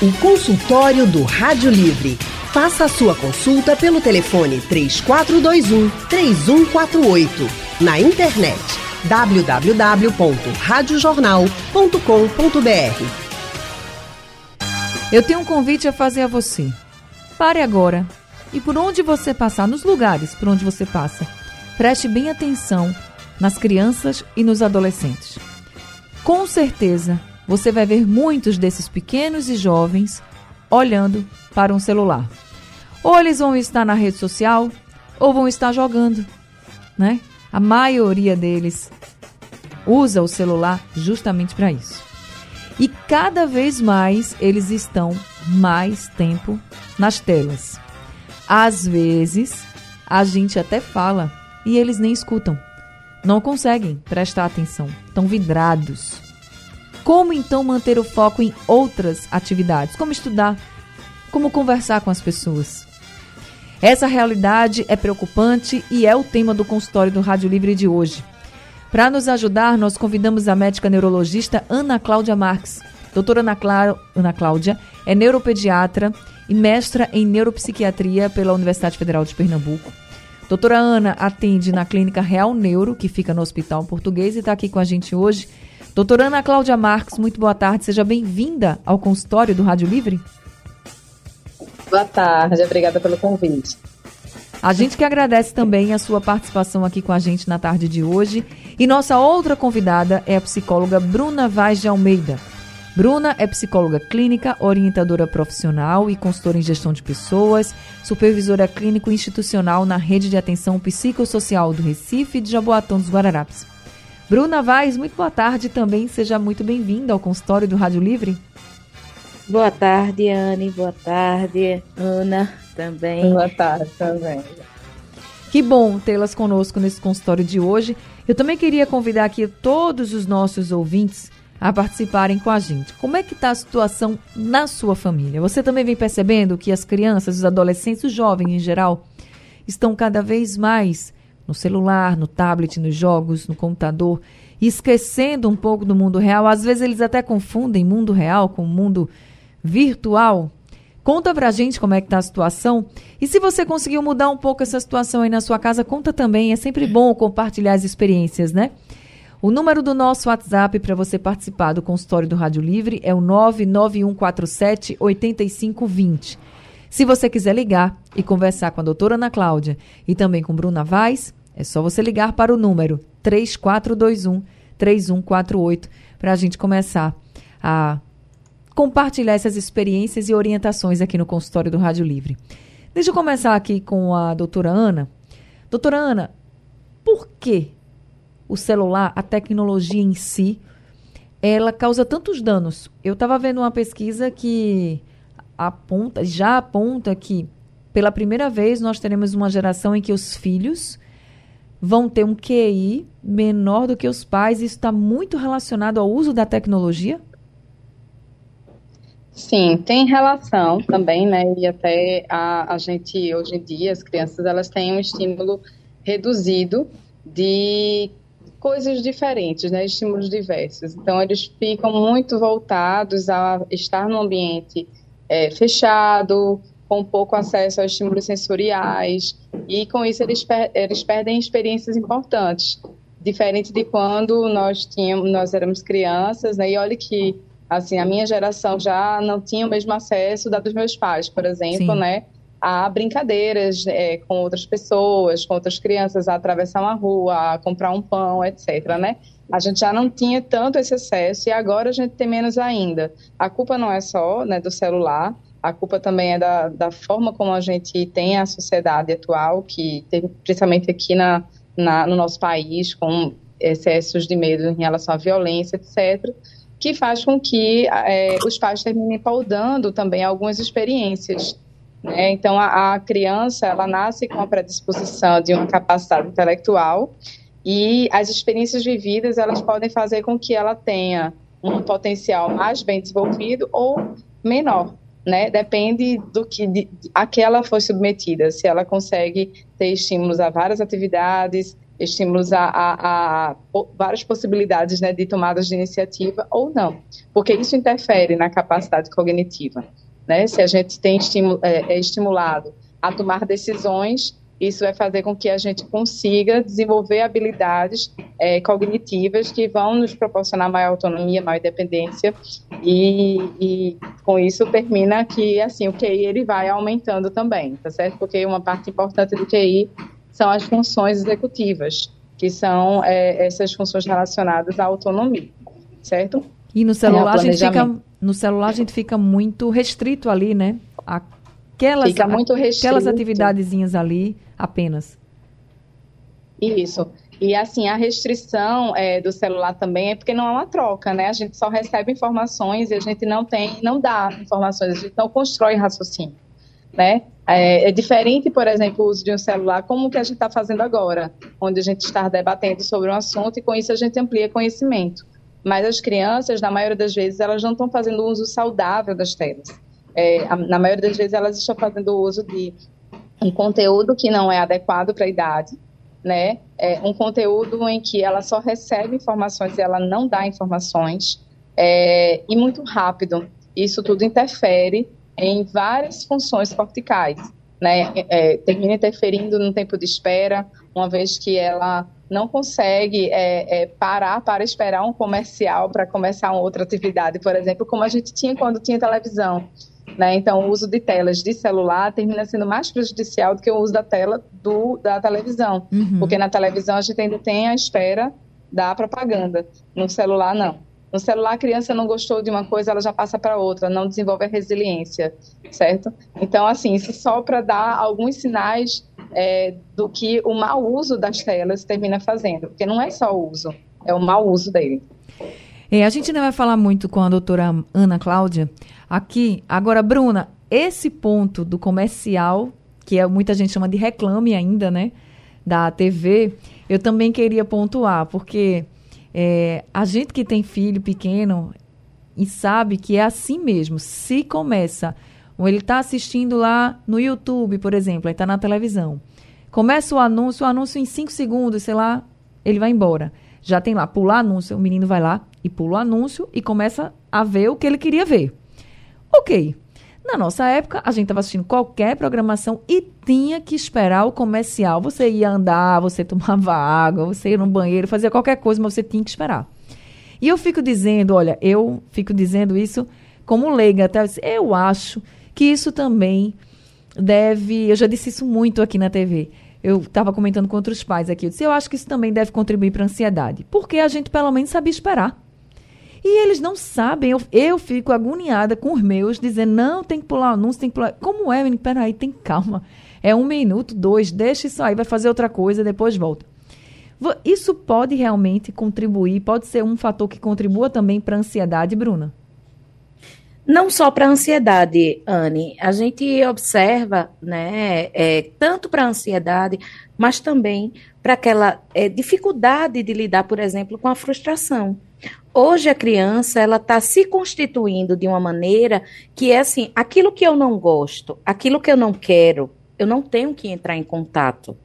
O consultório do Rádio Livre. Faça a sua consulta pelo telefone 3421 3148. Na internet www.radiojornal.com.br. Eu tenho um convite a fazer a você. Pare agora e por onde você passar, nos lugares por onde você passa, preste bem atenção nas crianças e nos adolescentes. Com certeza, você vai ver muitos desses pequenos e jovens olhando para um celular. Ou eles vão estar na rede social, ou vão estar jogando, né? A maioria deles usa o celular justamente para isso. E cada vez mais eles estão mais tempo nas telas. Às vezes, a gente até fala e eles nem escutam. Não conseguem prestar atenção, estão vidrados. Como então manter o foco em outras atividades, como estudar, como conversar com as pessoas? Essa realidade é preocupante e é o tema do consultório do Rádio Livre de hoje. Para nos ajudar, nós convidamos a médica neurologista Ana Cláudia Marques. Doutora Ana, Clá Ana Cláudia é neuropediatra e mestra em neuropsiquiatria pela Universidade Federal de Pernambuco. Doutora Ana atende na clínica Real Neuro, que fica no Hospital Português, e está aqui com a gente hoje Doutora Ana Cláudia Marques, muito boa tarde, seja bem-vinda ao consultório do Rádio Livre. Boa tarde, obrigada pelo convite. A gente que agradece também a sua participação aqui com a gente na tarde de hoje. E nossa outra convidada é a psicóloga Bruna Vaz de Almeida. Bruna é psicóloga clínica, orientadora profissional e consultora em gestão de pessoas, supervisora clínico institucional na rede de atenção psicossocial do Recife e de Jaboatão dos Guararapes. Bruna Vaz, muito boa tarde também. Seja muito bem-vinda ao consultório do Rádio Livre. Boa tarde, Anne. Boa tarde, Ana também. Boa tarde também. Que bom tê-las conosco nesse consultório de hoje. Eu também queria convidar aqui todos os nossos ouvintes a participarem com a gente. Como é que está a situação na sua família? Você também vem percebendo que as crianças, os adolescentes, os jovens em geral, estão cada vez mais no celular, no tablet, nos jogos, no computador, esquecendo um pouco do mundo real. Às vezes eles até confundem mundo real com mundo virtual. Conta pra gente como é que tá a situação. E se você conseguiu mudar um pouco essa situação aí na sua casa, conta também. É sempre bom compartilhar as experiências, né? O número do nosso WhatsApp para você participar do consultório do Rádio Livre é o 99147 8520. Se você quiser ligar e conversar com a doutora Ana Cláudia e também com Bruna Vaz, é só você ligar para o número 3421 3148 para a gente começar a compartilhar essas experiências e orientações aqui no consultório do Rádio Livre. Deixa eu começar aqui com a doutora Ana. Doutora Ana, por que o celular, a tecnologia em si, ela causa tantos danos? Eu estava vendo uma pesquisa que aponta, já aponta que pela primeira vez nós teremos uma geração em que os filhos vão ter um QI menor do que os pais. Isso está muito relacionado ao uso da tecnologia? Sim, tem relação também, né? E até a, a gente, hoje em dia, as crianças, elas têm um estímulo reduzido de coisas diferentes, né? Estímulos diversos. Então, eles ficam muito voltados a estar num ambiente é, fechado, com pouco acesso a estímulos sensoriais, e com isso eles, per eles perdem experiências importantes, diferente de quando nós tínhamos, nós éramos crianças, né? E olha que assim a minha geração já não tinha o mesmo acesso da dos meus pais, por exemplo, Sim. né? A brincadeiras é, com outras pessoas, com outras crianças, a atravessar uma rua, a comprar um pão, etc. Né? A gente já não tinha tanto esse acesso e agora a gente tem menos ainda. A culpa não é só né, do celular, a culpa também é da, da forma como a gente tem a sociedade atual, que principalmente aqui na, na, no nosso país, com excessos de medo em relação à violência, etc., que faz com que é, os pais terminem paudando também algumas experiências. Né? Então, a, a, criança, ela nasce com a predisposição de uma capacidade intelectual e as experiências vividas, elas podem fazer com que ela tenha um potencial mais bem desenvolvido ou menor né? Depende do que de, a que ela foi submetida, se ela consegue ter estímulos a várias atividades, estímulos a, a, a várias possibilidades né, de tomadas de iniciativa ou não, porque isso interfere na capacidade cognitiva. Né? Se a gente tem é, é estimulado a tomar decisões, isso vai fazer com que a gente consiga desenvolver habilidades é, cognitivas que vão nos proporcionar maior autonomia, maior independência e, e, com isso termina que assim o QI ele vai aumentando também, tá certo? Porque uma parte importante do QI são as funções executivas, que são é, essas funções relacionadas à autonomia, certo? E no celular a gente fica no celular a gente fica muito restrito ali, né? Aquelas, fica muito restrito. aquelas atividadezinhas ali apenas. Isso. E assim, a restrição é, do celular também é porque não é uma troca, né? A gente só recebe informações e a gente não tem, não dá informações, a gente não constrói raciocínio, né? É, é diferente, por exemplo, o uso de um celular, como que a gente está fazendo agora, onde a gente está debatendo sobre um assunto e com isso a gente amplia conhecimento. Mas as crianças, na maioria das vezes, elas não estão fazendo uso saudável das telas. É, na maioria das vezes, elas estão fazendo uso de um conteúdo que não é adequado para a idade, né? É um conteúdo em que ela só recebe informações e ela não dá informações, é, e muito rápido. Isso tudo interfere em várias funções corticais, né? É, termina interferindo no tempo de espera, uma vez que ela não consegue é, é, parar para esperar um comercial para começar uma outra atividade, por exemplo, como a gente tinha quando tinha televisão. Né? Então, o uso de telas de celular termina sendo mais prejudicial do que o uso da tela do, da televisão. Uhum. Porque na televisão a gente ainda tem a espera da propaganda. No celular, não. No celular, a criança não gostou de uma coisa, ela já passa para outra, não desenvolve a resiliência, certo? Então, assim, isso só para dar alguns sinais é, do que o mau uso das telas termina fazendo. Porque não é só o uso, é o mau uso dele. É, a gente não vai falar muito com a doutora Ana Cláudia aqui. Agora, Bruna, esse ponto do comercial, que é, muita gente chama de reclame ainda, né? Da TV, eu também queria pontuar, porque é, a gente que tem filho pequeno e sabe que é assim mesmo. Se começa, ou ele está assistindo lá no YouTube, por exemplo, aí está na televisão. Começa o anúncio, o anúncio em 5 segundos, sei lá, ele vai embora. Já tem lá, pular anúncio, o menino vai lá, e pula o anúncio e começa a ver o que ele queria ver. Ok. Na nossa época, a gente estava assistindo qualquer programação e tinha que esperar o comercial. Você ia andar, você tomava água, você ia no banheiro, fazia qualquer coisa, mas você tinha que esperar. E eu fico dizendo, olha, eu fico dizendo isso como leiga, até eu acho que isso também deve, eu já disse isso muito aqui na TV. Eu estava comentando com outros pais aqui, eu disse, eu acho que isso também deve contribuir para a ansiedade, porque a gente pelo menos sabia esperar. E eles não sabem. Eu, eu fico agoniada com os meus, dizendo: não, tem que pular o anúncio, tem que pular. Como é, menino? Peraí, tem calma. É um minuto, dois, deixa isso aí, vai fazer outra coisa, depois volta. Isso pode realmente contribuir, pode ser um fator que contribua também para a ansiedade, Bruna? Não só para a ansiedade, Anne. A gente observa, né, é, tanto para a ansiedade, mas também para aquela é, dificuldade de lidar, por exemplo, com a frustração. Hoje a criança ela está se constituindo de uma maneira que é assim, aquilo que eu não gosto, aquilo que eu não quero, eu não tenho que entrar em contato.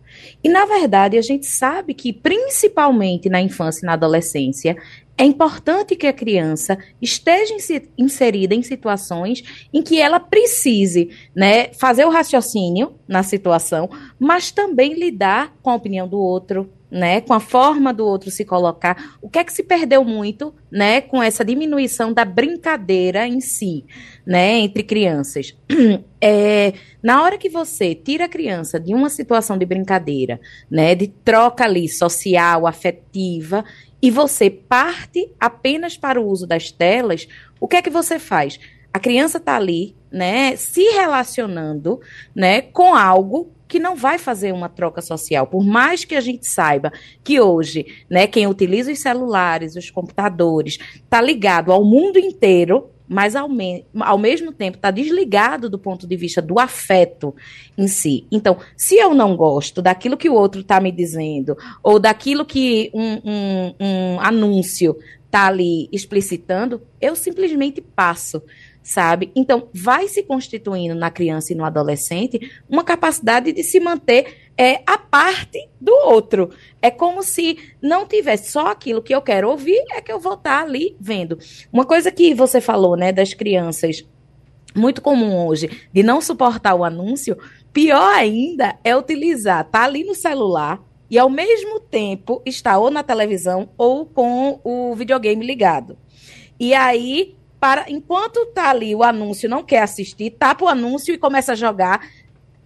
E na verdade a gente sabe que principalmente na infância e na adolescência é importante que a criança esteja inserida em situações em que ela precise né, fazer o raciocínio na situação, mas também lidar com a opinião do outro, né, com a forma do outro se colocar. O que é que se perdeu muito, né, com essa diminuição da brincadeira em si, né, entre crianças? É, na hora que você tira a criança de uma situação de brincadeira, né, de troca ali social, afetiva, e você parte apenas para o uso das telas, o que é que você faz? A criança está ali, né, se relacionando, né, com algo que não vai fazer uma troca social. Por mais que a gente saiba que hoje, né, quem utiliza os celulares, os computadores, está ligado ao mundo inteiro, mas ao, me ao mesmo tempo está desligado do ponto de vista do afeto em si. Então, se eu não gosto daquilo que o outro está me dizendo, ou daquilo que um, um, um anúncio está ali explicitando, eu simplesmente passo sabe? Então, vai se constituindo na criança e no adolescente uma capacidade de se manter é a parte do outro. É como se não tivesse só aquilo que eu quero ouvir, é que eu vou estar tá ali vendo. Uma coisa que você falou, né, das crianças, muito comum hoje, de não suportar o anúncio, pior ainda é utilizar, tá ali no celular e ao mesmo tempo está ou na televisão ou com o videogame ligado. E aí, para enquanto tá ali o anúncio, não quer assistir, tapa o anúncio e começa a jogar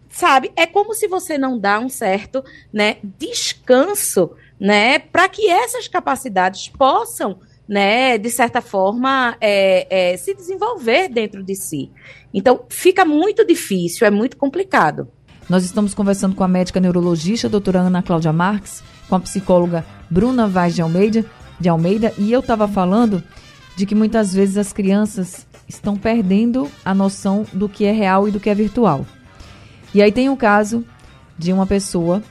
sabe? É como se você não dá um certo, né, descanso, né, para que essas capacidades possam, né, de certa forma, é, é, se desenvolver dentro de si. Então, fica muito difícil, é muito complicado. Nós estamos conversando com a médica neurologista, doutora Ana Cláudia Marques, com a psicóloga Bruna Vaz de Almeida, de Almeida, e eu estava falando de que muitas vezes as crianças estão perdendo a noção do que é real e do que é virtual. E aí tem o caso de uma pessoa,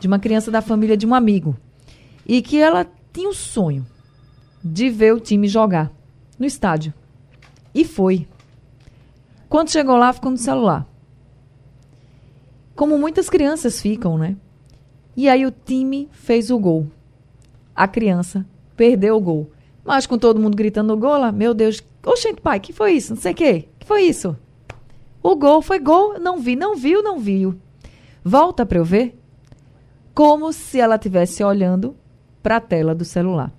de uma criança da família de um amigo, e que ela tinha o sonho de ver o time jogar no estádio. E foi. Quando chegou lá, ficou no celular. Como muitas crianças ficam, né? E aí o time fez o gol. A criança perdeu o gol. Mas com todo mundo gritando no gol, lá, meu Deus, oxente, pai, que foi isso? Não sei o quê. Que foi isso? O gol foi gol, não vi, não viu, não viu. Volta para eu ver. Como se ela estivesse olhando para a tela do celular.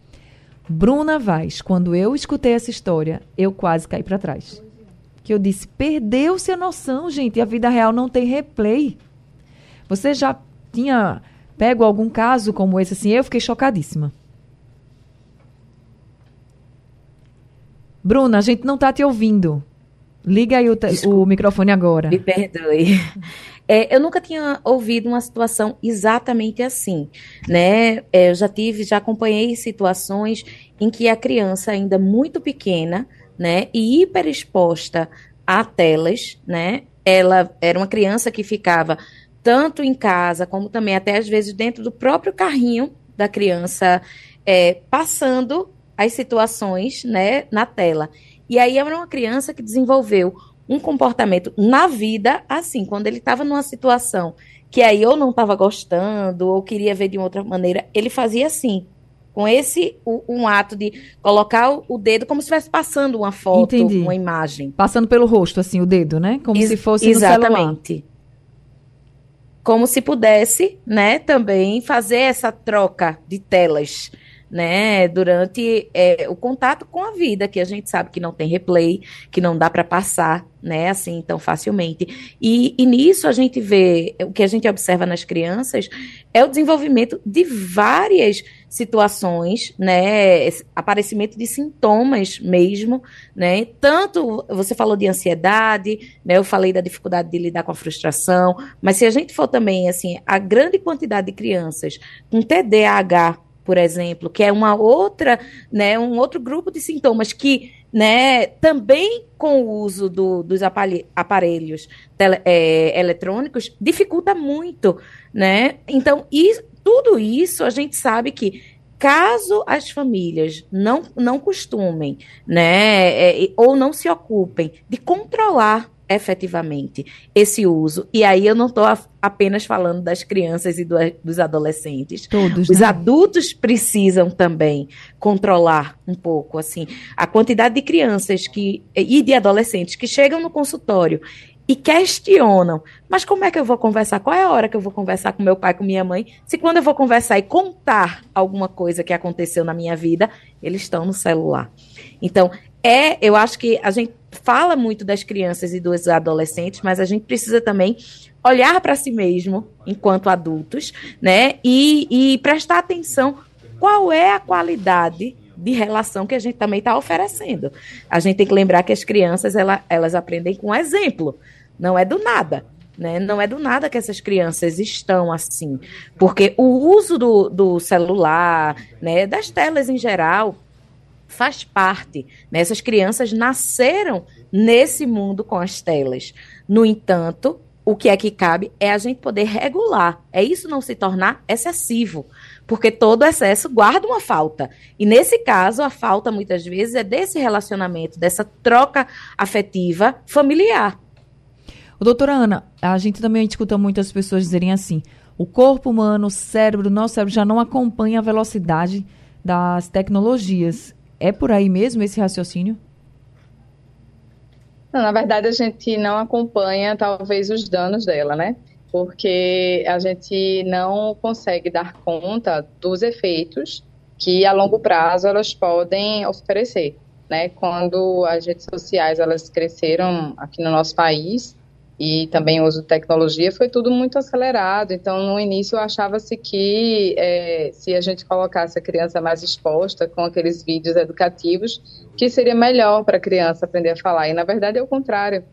Bruna Vaz, quando eu escutei essa história, eu quase caí para trás. Que eu disse: perdeu-se a noção, gente, a vida real não tem replay. Você já tinha pego algum caso como esse assim? Eu fiquei chocadíssima. Bruna, a gente não está te ouvindo. Liga aí o, o microfone agora. Me perdoe. É, eu nunca tinha ouvido uma situação exatamente assim, né? É, eu já tive, já acompanhei situações em que a criança ainda muito pequena, né, e hiperexposta a telas, né? Ela era uma criança que ficava tanto em casa como também até às vezes dentro do próprio carrinho da criança, é, passando as situações, né, na tela. E aí era uma criança que desenvolveu um comportamento na vida assim, quando ele estava numa situação que aí eu não estava gostando ou queria ver de outra maneira, ele fazia assim, com esse um ato de colocar o dedo como se estivesse passando uma foto, Entendi. uma imagem, passando pelo rosto assim o dedo, né? Como Ex se fosse exatamente. Como se pudesse, né, também fazer essa troca de telas né, durante é, o contato com a vida, que a gente sabe que não tem replay, que não dá para passar, né, assim tão facilmente. E, e nisso a gente vê, o que a gente observa nas crianças é o desenvolvimento de várias situações, né, aparecimento de sintomas mesmo, né, tanto você falou de ansiedade, né, eu falei da dificuldade de lidar com a frustração, mas se a gente for também, assim, a grande quantidade de crianças com TDAH por exemplo, que é uma outra, né, um outro grupo de sintomas que, né, também com o uso do, dos aparelhos tele, é, eletrônicos dificulta muito, né? Então, e, tudo isso a gente sabe que caso as famílias não, não costumem, né, é, ou não se ocupem de controlar efetivamente esse uso. E aí eu não estou apenas falando das crianças e do, dos adolescentes. Todos. Os né? adultos precisam também controlar um pouco assim a quantidade de crianças que e de adolescentes que chegam no consultório e questionam. Mas como é que eu vou conversar? Qual é a hora que eu vou conversar com meu pai, com minha mãe? Se quando eu vou conversar e contar alguma coisa que aconteceu na minha vida, eles estão no celular. Então, é, eu acho que a gente fala muito das crianças e dos adolescentes, mas a gente precisa também olhar para si mesmo enquanto adultos, né? E, e prestar atenção qual é a qualidade de relação que a gente também está oferecendo. A gente tem que lembrar que as crianças ela, elas aprendem com exemplo, não é do nada. Né? Não é do nada que essas crianças estão assim, porque o uso do, do celular, né, das telas em geral, faz parte. Né? Essas crianças nasceram nesse mundo com as telas. No entanto, o que é que cabe é a gente poder regular. É isso não se tornar excessivo. Porque todo excesso guarda uma falta. E nesse caso, a falta muitas vezes é desse relacionamento, dessa troca afetiva familiar. Doutora Ana, a gente também escuta muitas pessoas dizerem assim: o corpo humano, o cérebro, o nosso cérebro já não acompanha a velocidade das tecnologias. É por aí mesmo esse raciocínio? Não, na verdade, a gente não acompanha talvez os danos dela, né? Porque a gente não consegue dar conta dos efeitos que a longo prazo elas podem oferecer, né? Quando as redes sociais elas cresceram aqui no nosso país, e também o uso de tecnologia, foi tudo muito acelerado. Então, no início, achava-se que é, se a gente colocasse a criança mais exposta com aqueles vídeos educativos, que seria melhor para a criança aprender a falar. E, na verdade, é o contrário,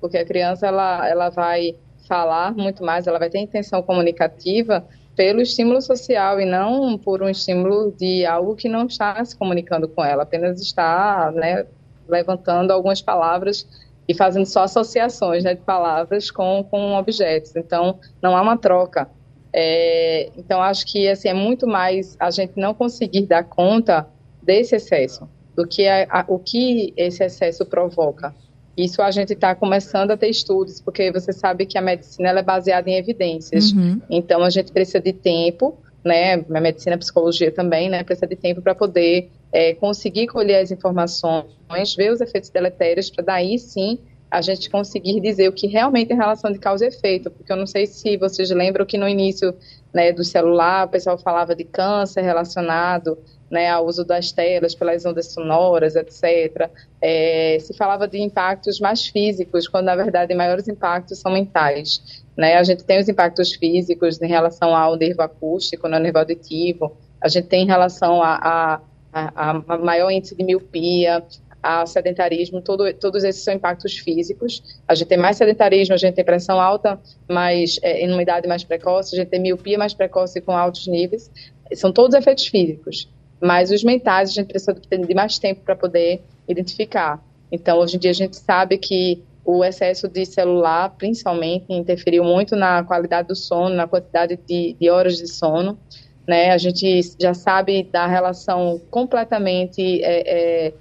porque a criança ela, ela vai falar muito mais, ela vai ter intenção comunicativa pelo estímulo social e não por um estímulo de algo que não está se comunicando com ela, apenas está né, levantando algumas palavras e fazendo só associações né, de palavras com, com objetos. Então, não há uma troca. É, então, acho que assim, é muito mais a gente não conseguir dar conta desse excesso, do que a, a, o que esse excesso provoca. Isso a gente está começando a ter estudos, porque você sabe que a medicina é baseada em evidências. Uhum. Então, a gente precisa de tempo, né? A medicina, a psicologia também, né? Precisa de tempo para poder é, conseguir colher as informações, ver os efeitos deletérios, para daí sim a gente conseguir dizer o que realmente é relação de causa e efeito, porque eu não sei se vocês lembram que no início né, do celular o pessoal falava de câncer relacionado né, ao uso das telas pelas ondas sonoras, etc. É, se falava de impactos mais físicos, quando na verdade maiores impactos são mentais. Né? A gente tem os impactos físicos em relação ao nervo acústico, no né, nervo auditivo, a gente tem em relação a, a a, a maior índice de miopia, a sedentarismo, todo, todos esses são impactos físicos. A gente tem mais sedentarismo, a gente tem pressão alta, mas é, em uma idade mais precoce, a gente tem miopia mais precoce com altos níveis. São todos efeitos físicos, mas os mentais a gente precisa de mais tempo para poder identificar. Então, hoje em dia a gente sabe que o excesso de celular, principalmente, interferiu muito na qualidade do sono, na quantidade de, de horas de sono né? A gente já sabe da relação completamente é, é,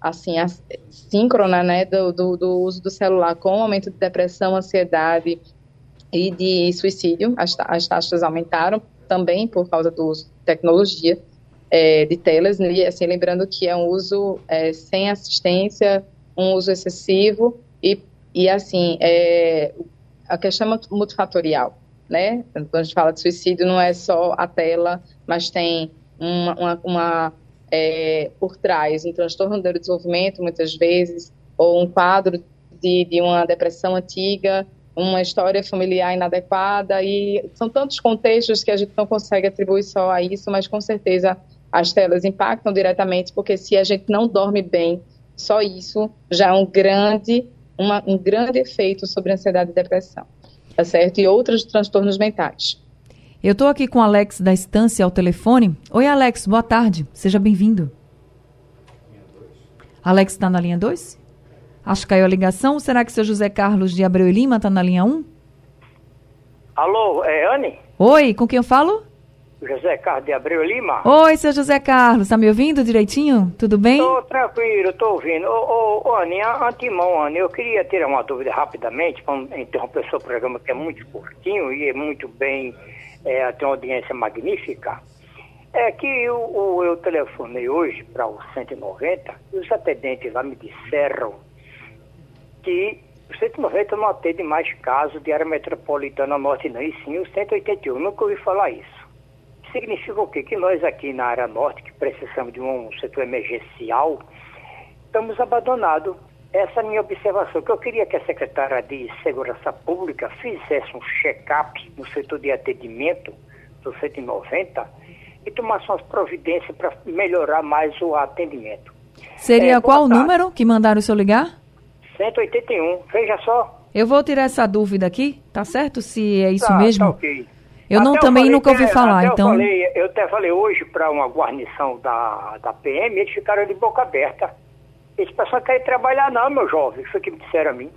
assim síncrona, né, do, do, do, uso do celular com o aumento de depressão, ansiedade e de suicídio. As, as taxas aumentaram também por causa do uso de tecnologia é, de telas, e assim lembrando que é um uso é, sem assistência, um uso excessivo e, e assim é, a questão multifatorial né? Quando a gente fala de suicídio, não é só a tela, mas tem uma, uma, uma é, por trás um transtorno do desenvolvimento, muitas vezes, ou um quadro de, de uma depressão antiga, uma história familiar inadequada, e são tantos contextos que a gente não consegue atribuir só a isso, mas com certeza as telas impactam diretamente, porque se a gente não dorme bem, só isso já é um grande, uma, um grande efeito sobre ansiedade e depressão tá certo? E outros transtornos mentais. Eu estou aqui com o Alex da Estância ao telefone. Oi, Alex, boa tarde. Seja bem-vindo. Alex está na linha 2? Acho que caiu a ligação. Será que o seu José Carlos de Abreu e Lima está na linha 1? Um? Alô, é Anne? Oi, com quem eu falo? José Carlos de Abreu Lima. Oi, seu José Carlos, tá me ouvindo direitinho? Tudo bem? Tô tranquilo, tô ouvindo. Ô, ô, ô Anny, antemão, Anny, eu queria tirar uma dúvida rapidamente, para interromper seu programa que é muito curtinho e é muito bem, é, tem uma audiência magnífica. É que eu, eu telefonei hoje para o 190 e os atendentes lá me disseram que o 190 não atende mais casos de área metropolitana norte, não, e sim o 181. Nunca ouvi falar isso significa o quê? Que nós aqui na área norte, que precisamos de um setor emergencial, estamos abandonados. Essa é a minha observação, que eu queria que a secretária de Segurança Pública fizesse um check-up no setor de atendimento do 190 e tomasse umas providências para melhorar mais o atendimento. Seria é, qual o número que mandaram o seu ligar? 181, veja só. Eu vou tirar essa dúvida aqui, tá certo? Se é isso tá, mesmo? Tá ok. Eu não, também eu nunca ouvi falar, até então. Eu, falei, eu até falei hoje para uma guarnição da, da PM, eles ficaram de boca aberta. Esse pessoal quer trabalhar, não, meu jovem. Isso que me disseram a mim.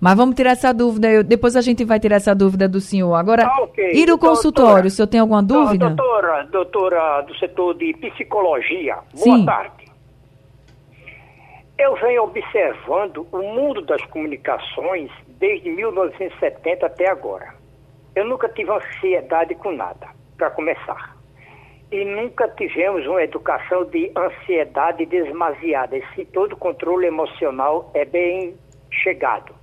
Mas vamos tirar essa dúvida. Eu, depois a gente vai tirar essa dúvida do senhor. Agora, ah, okay. ir ao consultório, doutora, o senhor tem alguma dúvida? Doutora, doutora do setor de psicologia, boa Sim. tarde. Eu venho observando o mundo das comunicações desde 1970 até agora. Eu nunca tive ansiedade com nada, para começar. E nunca tivemos uma educação de ansiedade desmasiada. Esse todo controle emocional é bem chegado.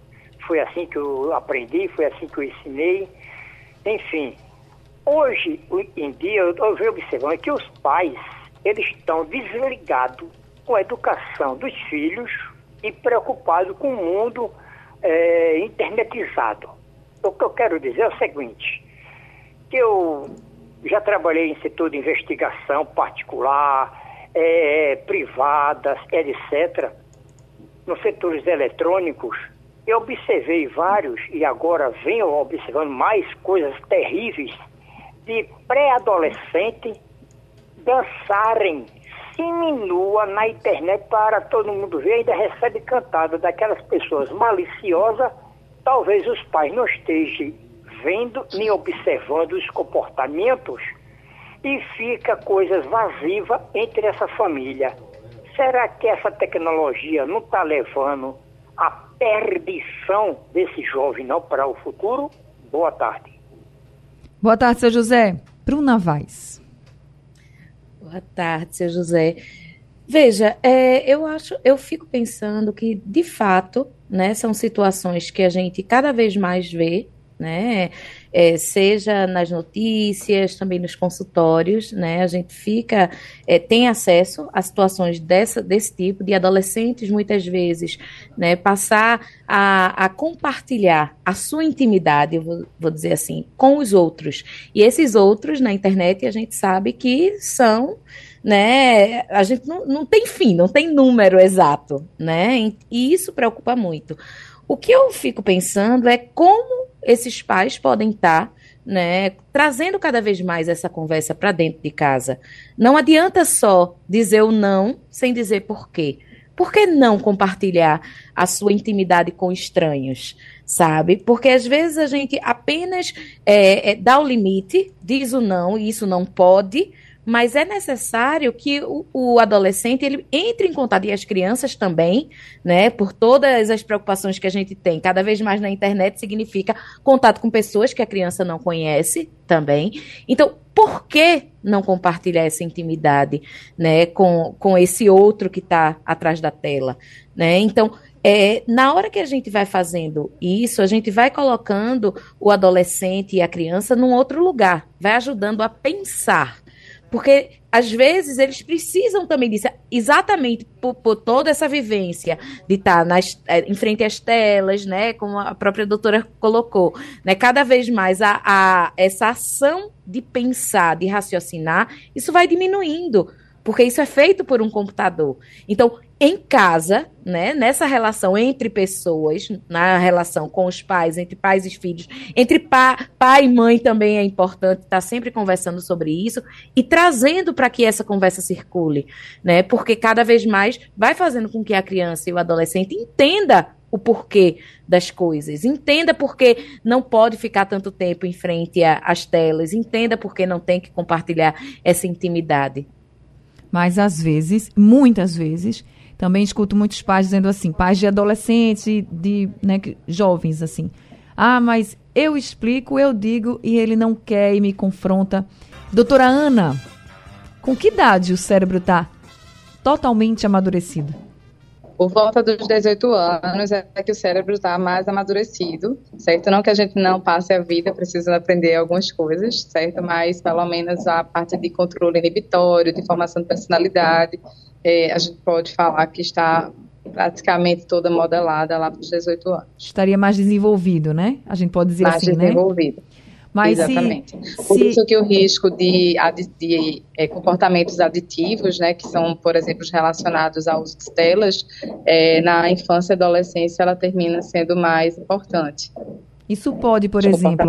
Foi assim que eu aprendi, foi assim que eu ensinei. Enfim, hoje em dia eu venho observando que os pais eles estão desligados com a educação dos filhos e preocupados com o mundo é, internetizado. O que eu quero dizer é o seguinte, que eu já trabalhei em setor de investigação particular, é, privadas, etc., nos setores eletrônicos, eu observei vários, e agora venho observando mais coisas terríveis, de pré-adolescente dançarem seminua na internet para todo mundo ver, ainda recebe cantada daquelas pessoas maliciosas, talvez os pais não estejam vendo nem observando os comportamentos e fica coisas vazias entre essa família. Será que essa tecnologia não está levando a perdição desse jovem não para o futuro? Boa tarde. Boa tarde, seu José. Bruna Vaz. Boa tarde, seu José. Veja, é, eu acho, eu fico pensando que, de fato, né, são situações que a gente cada vez mais vê, né? É, seja nas notícias, também nos consultórios, né? A gente fica, é, tem acesso a situações dessa, desse tipo, de adolescentes, muitas vezes, né? Passar a, a compartilhar a sua intimidade, vou, vou dizer assim, com os outros. E esses outros, na internet, a gente sabe que são né? A gente não, não tem fim, não tem número exato, né? E isso preocupa muito. O que eu fico pensando é como esses pais podem estar né, trazendo cada vez mais essa conversa para dentro de casa. Não adianta só dizer o não sem dizer por quê. Por que não compartilhar a sua intimidade com estranhos, sabe? Porque às vezes a gente apenas é, é, dá o limite, diz o não, e isso não pode, mas é necessário que o, o, adolescente ele entre em contato e as crianças também, né? Por todas as preocupações que a gente tem, cada vez mais na internet significa contato com pessoas que a criança não conhece também. Então, por que não compartilhar essa intimidade, né, com, com esse outro que está atrás da tela, né? Então, é, na hora que a gente vai fazendo isso, a gente vai colocando o adolescente e a criança num outro lugar, vai ajudando a pensar, porque às vezes eles precisam também disso, exatamente por, por toda essa vivência de estar nas, é, em frente às telas, né? Como a própria doutora colocou, né? Cada vez mais a, a essa ação de pensar, de raciocinar, isso vai diminuindo porque isso é feito por um computador. Então, em casa, né, nessa relação entre pessoas, na relação com os pais, entre pais e filhos, entre pa, pai e mãe também é importante estar sempre conversando sobre isso e trazendo para que essa conversa circule, né? Porque cada vez mais vai fazendo com que a criança e o adolescente entenda o porquê das coisas, entenda porque não pode ficar tanto tempo em frente às telas, entenda porque não tem que compartilhar essa intimidade. Mas às vezes, muitas vezes, também escuto muitos pais dizendo assim, pais de adolescentes, de né, jovens assim. Ah, mas eu explico, eu digo e ele não quer e me confronta. Doutora Ana, com que idade o cérebro está totalmente amadurecido? Por volta dos 18 anos é que o cérebro está mais amadurecido, certo? Não que a gente não passe a vida precisando aprender algumas coisas, certo? Mas pelo menos a parte de controle inibitório, de formação de personalidade, é, a gente pode falar que está praticamente toda modelada lá para os 18 anos. Estaria mais desenvolvido, né? A gente pode dizer mais assim, né? desenvolvido. Mas Exatamente. Se, Por isso que o risco de, de, de é, comportamentos aditivos, né, que são, por exemplo, relacionados ao uso de telas, é, na infância e adolescência, ela termina sendo mais importante. Isso pode, por exemplo,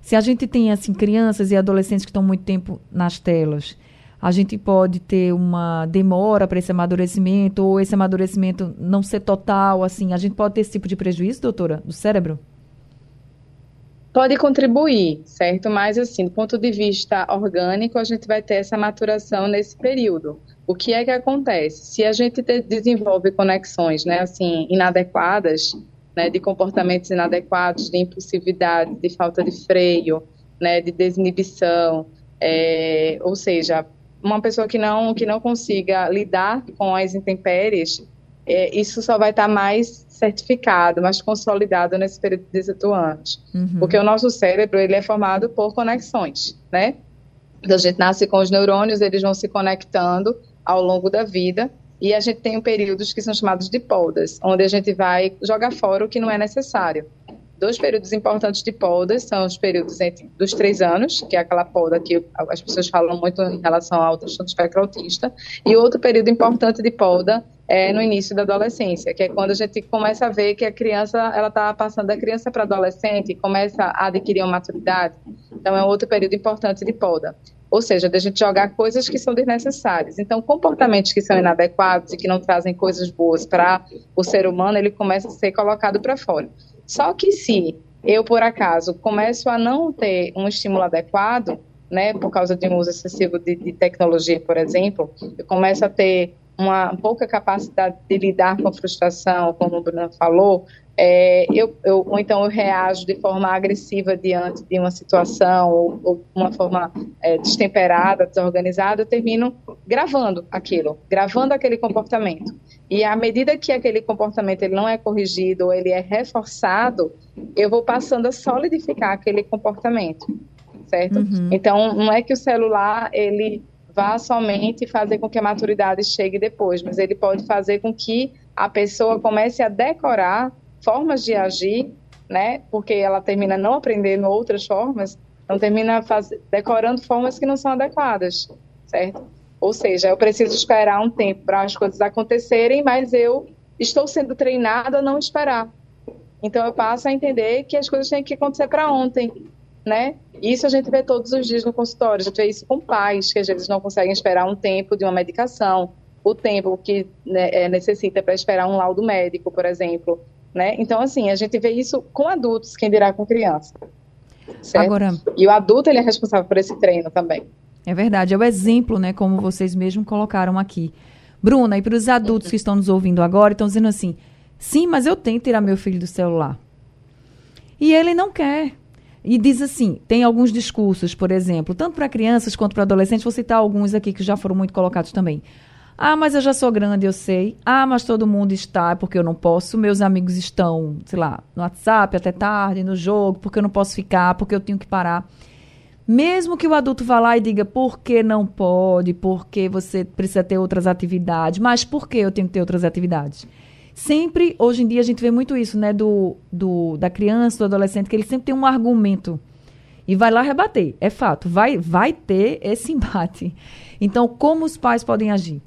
se a gente tem assim crianças e adolescentes que estão muito tempo nas telas, a gente pode ter uma demora para esse amadurecimento, ou esse amadurecimento não ser total, assim, a gente pode ter esse tipo de prejuízo, doutora, do cérebro? Pode contribuir, certo? Mas, assim, do ponto de vista orgânico, a gente vai ter essa maturação nesse período. O que é que acontece? Se a gente te, desenvolve conexões, né, assim, inadequadas, né, de comportamentos inadequados, de impulsividade, de falta de freio, né, de desinibição, é, ou seja, uma pessoa que não que não consiga lidar com as intempéries, é, isso só vai estar mais certificado, mais consolidado nesse período de 18 anos, uhum. porque o nosso cérebro ele é formado por conexões, né? Então a gente nasce com os neurônios, eles vão se conectando ao longo da vida e a gente tem períodos que são chamados de podas, onde a gente vai jogar fora o que não é necessário. Dois períodos importantes de podas são os períodos entre, dos três anos, que é aquela poda que as pessoas falam muito em relação ao transtorno espectro autista, e outro período importante de poda é no início da adolescência, que é quando a gente começa a ver que a criança ela está passando da criança para adolescente, começa a adquirir uma maturidade. Então é outro período importante de poda. Ou seja, de a gente jogar coisas que são desnecessárias. Então, comportamentos que são inadequados e que não trazem coisas boas para o ser humano, ele começa a ser colocado para fora. Só que se eu, por acaso, começo a não ter um estímulo adequado, né, por causa de um uso excessivo de, de tecnologia, por exemplo, eu começo a ter uma pouca capacidade de lidar com a frustração, como o Bruno falou, é, eu, eu, ou então eu reajo de forma agressiva diante de uma situação, ou, ou uma forma é, destemperada, desorganizada, eu termino gravando aquilo, gravando aquele comportamento. E à medida que aquele comportamento ele não é corrigido ou ele é reforçado, eu vou passando a solidificar aquele comportamento, certo? Uhum. Então, não é que o celular ele vá somente fazer com que a maturidade chegue depois, mas ele pode fazer com que a pessoa comece a decorar formas de agir, né? Porque ela termina não aprendendo outras formas, então termina faz... decorando formas que não são adequadas, certo? Ou seja, eu preciso esperar um tempo para as coisas acontecerem, mas eu estou sendo treinada a não esperar. Então eu passo a entender que as coisas têm que acontecer para ontem, né? Isso a gente vê todos os dias no consultório. A gente vê isso com pais que às vezes não conseguem esperar um tempo de uma medicação, o tempo que né, é, necessita para esperar um laudo médico, por exemplo. Né? Então, assim, a gente vê isso com adultos, quem dirá com criança. Certo? Agora, e o adulto ele é responsável por esse treino também. É verdade, é o exemplo, né, como vocês mesmos colocaram aqui. Bruna, e para os adultos que estão nos ouvindo agora, estão dizendo assim: sim, mas eu tento tirar meu filho do celular. E ele não quer. E diz assim: tem alguns discursos, por exemplo, tanto para crianças quanto para adolescentes, vou citar alguns aqui que já foram muito colocados também. Ah, mas eu já sou grande, eu sei. Ah, mas todo mundo está, porque eu não posso. Meus amigos estão, sei lá, no WhatsApp até tarde, no jogo, porque eu não posso ficar, porque eu tenho que parar. Mesmo que o adulto vá lá e diga por que não pode, porque você precisa ter outras atividades, mas por que eu tenho que ter outras atividades? Sempre, hoje em dia, a gente vê muito isso, né? Do, do, da criança, do adolescente, que ele sempre tem um argumento. E vai lá rebater. É fato. Vai, vai ter esse embate. Então, como os pais podem agir?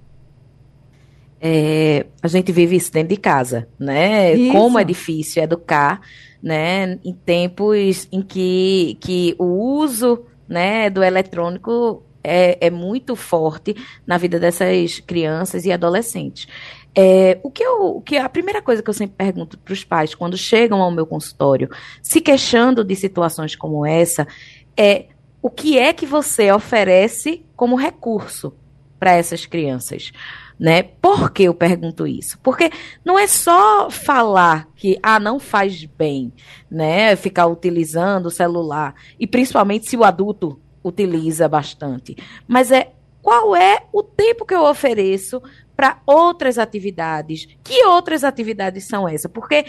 É, a gente vive isso dentro de casa, né? Isso. Como é difícil educar, né? Em tempos em que, que o uso né, do eletrônico é, é muito forte na vida dessas crianças e adolescentes. É, o que eu, o que a primeira coisa que eu sempre pergunto para os pais quando chegam ao meu consultório, se queixando de situações como essa, é o que é que você oferece como recurso para essas crianças? Né? Por que eu pergunto isso? Porque não é só falar que ah, não faz bem, né? Ficar utilizando o celular, e principalmente se o adulto utiliza bastante, mas é qual é o tempo que eu ofereço para outras atividades. Que outras atividades são essas? Porque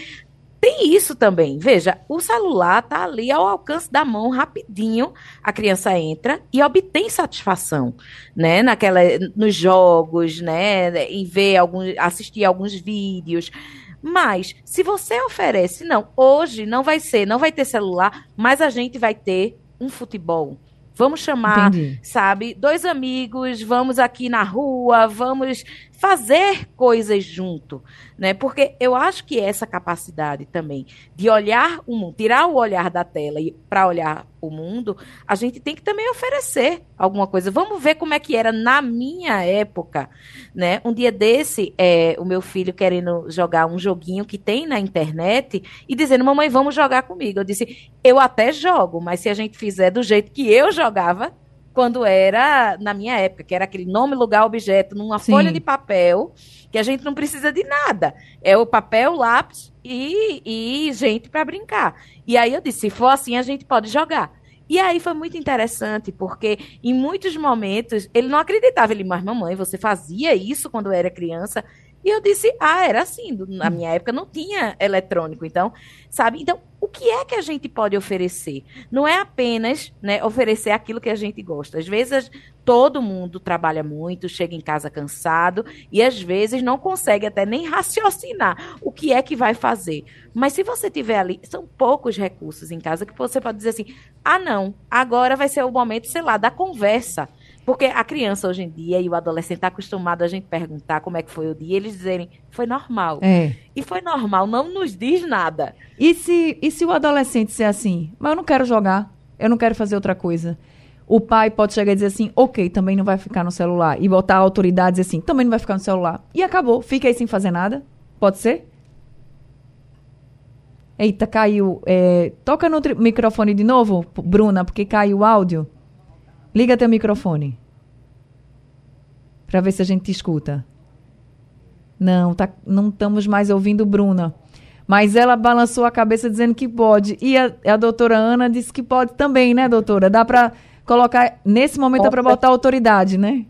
tem isso também. Veja, o celular está ali ao alcance da mão, rapidinho. A criança entra e obtém satisfação, né? Naquela, nos jogos, né? Em ver alguns, assistir alguns vídeos. Mas se você oferece, não, hoje não vai ser, não vai ter celular, mas a gente vai ter um futebol, Vamos chamar, Entendi. sabe, dois amigos, vamos aqui na rua, vamos fazer coisas junto, né? Porque eu acho que essa capacidade também de olhar o mundo, tirar o olhar da tela e para olhar o mundo, a gente tem que também oferecer alguma coisa. Vamos ver como é que era na minha época, né? Um dia desse, é, o meu filho querendo jogar um joguinho que tem na internet e dizendo, mamãe, vamos jogar comigo. Eu disse, eu até jogo, mas se a gente fizer do jeito que eu jogava, quando era na minha época, que era aquele nome, lugar, objeto, numa Sim. folha de papel, que a gente não precisa de nada. É o papel, lápis e, e gente para brincar. E aí eu disse, se for assim, a gente pode jogar. E aí foi muito interessante, porque em muitos momentos ele não acreditava. Ele, mas mamãe, você fazia isso quando era criança? E eu disse, ah, era assim. Na minha época não tinha eletrônico, então, sabe? Então, o que é que a gente pode oferecer? Não é apenas né, oferecer aquilo que a gente gosta. Às vezes todo mundo trabalha muito, chega em casa cansado e às vezes não consegue até nem raciocinar o que é que vai fazer. Mas se você tiver ali, são poucos recursos em casa que você pode dizer assim: ah, não, agora vai ser o momento, sei lá, da conversa. Porque a criança hoje em dia e o adolescente está acostumado a gente perguntar como é que foi o dia, e eles dizerem, foi normal. É. E foi normal, não nos diz nada. E se, e se o adolescente ser assim, mas eu não quero jogar, eu não quero fazer outra coisa. O pai pode chegar e dizer assim, ok, também não vai ficar no celular. E botar a autoridade e dizer assim, também não vai ficar no celular. E acabou, fica aí sem fazer nada. Pode ser? Eita, caiu. É, toca no microfone de novo, Bruna, porque caiu o áudio. Liga teu microfone. Para ver se a gente te escuta. Não, tá, não estamos mais ouvindo Bruna. Mas ela balançou a cabeça dizendo que pode. E a, a doutora Ana disse que pode também, né, doutora? Dá para colocar. Nesse momento é para botar autoridade, né?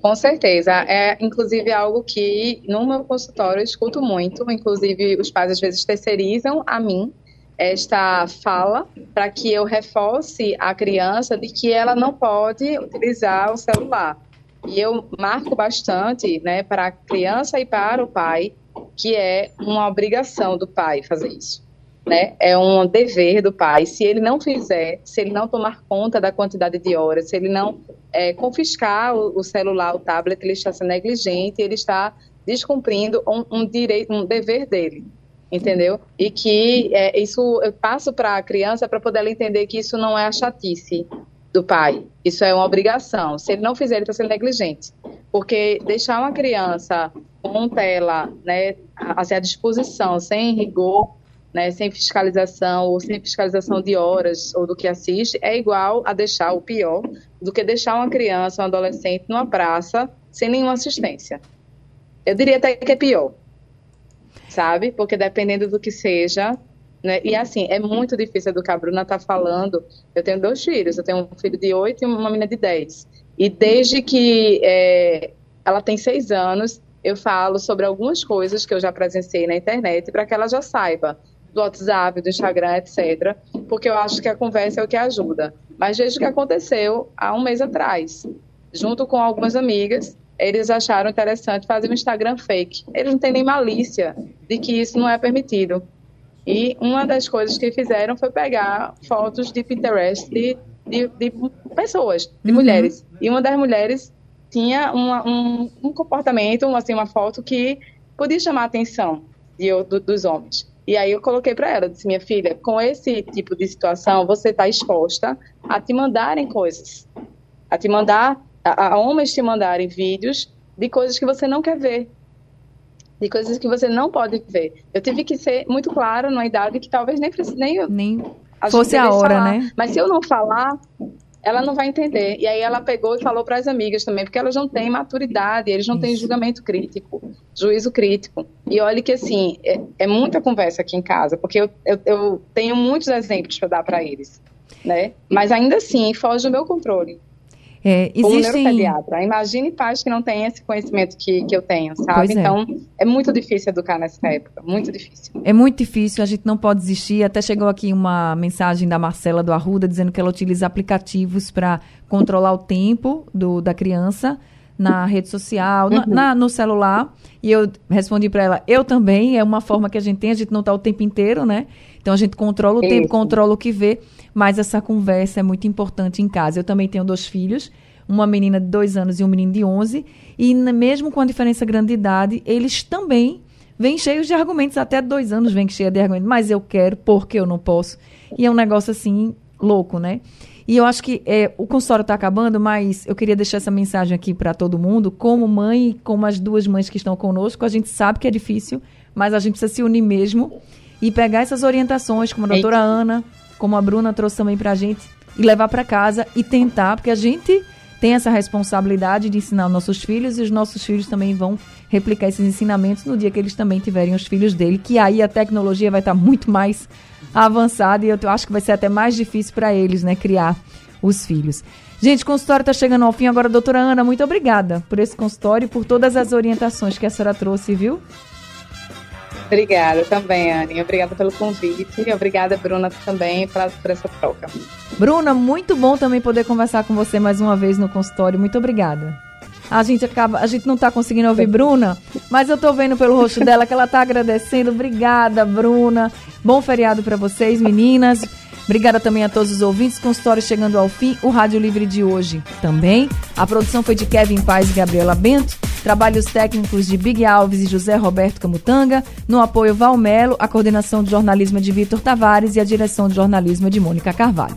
Com certeza. É, inclusive, algo que no meu consultório eu escuto muito. Inclusive, os pais às vezes terceirizam a mim esta fala para que eu reforce a criança de que ela não pode utilizar o celular. E eu marco bastante, né, para a criança e para o pai, que é uma obrigação do pai fazer isso. Né? É um dever do pai. Se ele não fizer, se ele não tomar conta da quantidade de horas, se ele não é, confiscar o, o, celular, o tablet, ele está sendo negligente, ele está descumprindo um, um direito, um dever dele entendeu? E que é, isso eu passo para a criança para poder ela entender que isso não é a chatice do pai, isso é uma obrigação. Se ele não fizer, ele está sendo negligente. Porque deixar uma criança com tela né, assim, à disposição, sem rigor, né, sem fiscalização ou sem fiscalização de horas ou do que assiste, é igual a deixar o pior do que deixar uma criança, um adolescente numa praça sem nenhuma assistência. Eu diria até que é pior, sabe? Porque dependendo do que seja, né? E assim, é muito difícil educar. A Bruna está falando. Eu tenho dois filhos, eu tenho um filho de oito e uma menina de dez. E desde que é, ela tem seis anos, eu falo sobre algumas coisas que eu já presenciei na internet para que ela já saiba do WhatsApp, do Instagram, etc. Porque eu acho que a conversa é o que ajuda. Mas desde que aconteceu há um mês atrás, junto com algumas amigas, eles acharam interessante fazer um Instagram fake. Eles não têm nem malícia de que isso não é permitido. E uma das coisas que fizeram foi pegar fotos de Pinterest de, de, de pessoas, de uhum. mulheres. E uma das mulheres tinha uma, um, um, comportamento, assim, uma foto que podia chamar a atenção de, do, dos homens. E aí eu coloquei para ela, disse, minha filha, com esse tipo de situação, você está exposta a te mandarem coisas, a te mandar, a, a homens te mandarem vídeos de coisas que você não quer ver de coisas que você não pode ver. Eu tive que ser muito clara numa idade que talvez nem nem, nem a fosse a hora, falar. né? Mas se eu não falar, ela não vai entender. E aí ela pegou e falou para as amigas também, porque elas não têm maturidade, eles não têm julgamento crítico, juízo crítico. E olha que assim, é, é muita conversa aqui em casa, porque eu, eu, eu tenho muitos exemplos para dar para eles, né? Mas ainda assim, foge do meu controle. É, existem... neuropediatra. Imagine pais que não têm esse conhecimento que, que eu tenho, sabe? É. Então, é muito difícil educar nessa época, muito difícil. É muito difícil, a gente não pode desistir. Até chegou aqui uma mensagem da Marcela do Arruda dizendo que ela utiliza aplicativos para controlar o tempo do, da criança na rede social, uhum. na, no celular. E eu respondi para ela, eu também, é uma forma que a gente tem, a gente não está o tempo inteiro, né? Então a gente controla o Isso. tempo, controla o que vê, mas essa conversa é muito importante em casa. Eu também tenho dois filhos, uma menina de dois anos e um menino de 11, e mesmo com a diferença grande de idade, eles também vêm cheios de argumentos, até dois anos vêm cheios de argumentos, mas eu quero, porque eu não posso. E é um negócio assim, louco, né? E eu acho que é, o consultório está acabando, mas eu queria deixar essa mensagem aqui para todo mundo. Como mãe e como as duas mães que estão conosco, a gente sabe que é difícil, mas a gente precisa se unir mesmo e pegar essas orientações, como a doutora Eita. Ana, como a Bruna trouxe também para a gente, e levar para casa e tentar, porque a gente tem essa responsabilidade de ensinar os nossos filhos e os nossos filhos também vão replicar esses ensinamentos no dia que eles também tiverem os filhos dele, que aí a tecnologia vai estar muito mais avançada e eu acho que vai ser até mais difícil para eles, né, criar os filhos. Gente, o consultório está chegando ao fim agora, doutora Ana, muito obrigada por esse consultório e por todas as orientações que a senhora trouxe, viu? Obrigada também, Anne. Obrigada pelo convite. Obrigada, Bruna, também pra, por essa troca. Bruna, muito bom também poder conversar com você mais uma vez no consultório. Muito obrigada. A gente acaba, a gente não está conseguindo ouvir Bruna, mas eu estou vendo pelo rosto dela que ela está agradecendo. Obrigada, Bruna. Bom feriado para vocês, meninas. Obrigada também a todos os ouvintes. Consultório chegando ao fim. O Rádio Livre de hoje também. A produção foi de Kevin Paz e Gabriela Bento. Trabalhos técnicos de Big Alves e José Roberto Camutanga. No apoio Valmelo, a coordenação de jornalismo é de Vitor Tavares e a direção de jornalismo é de Mônica Carvalho.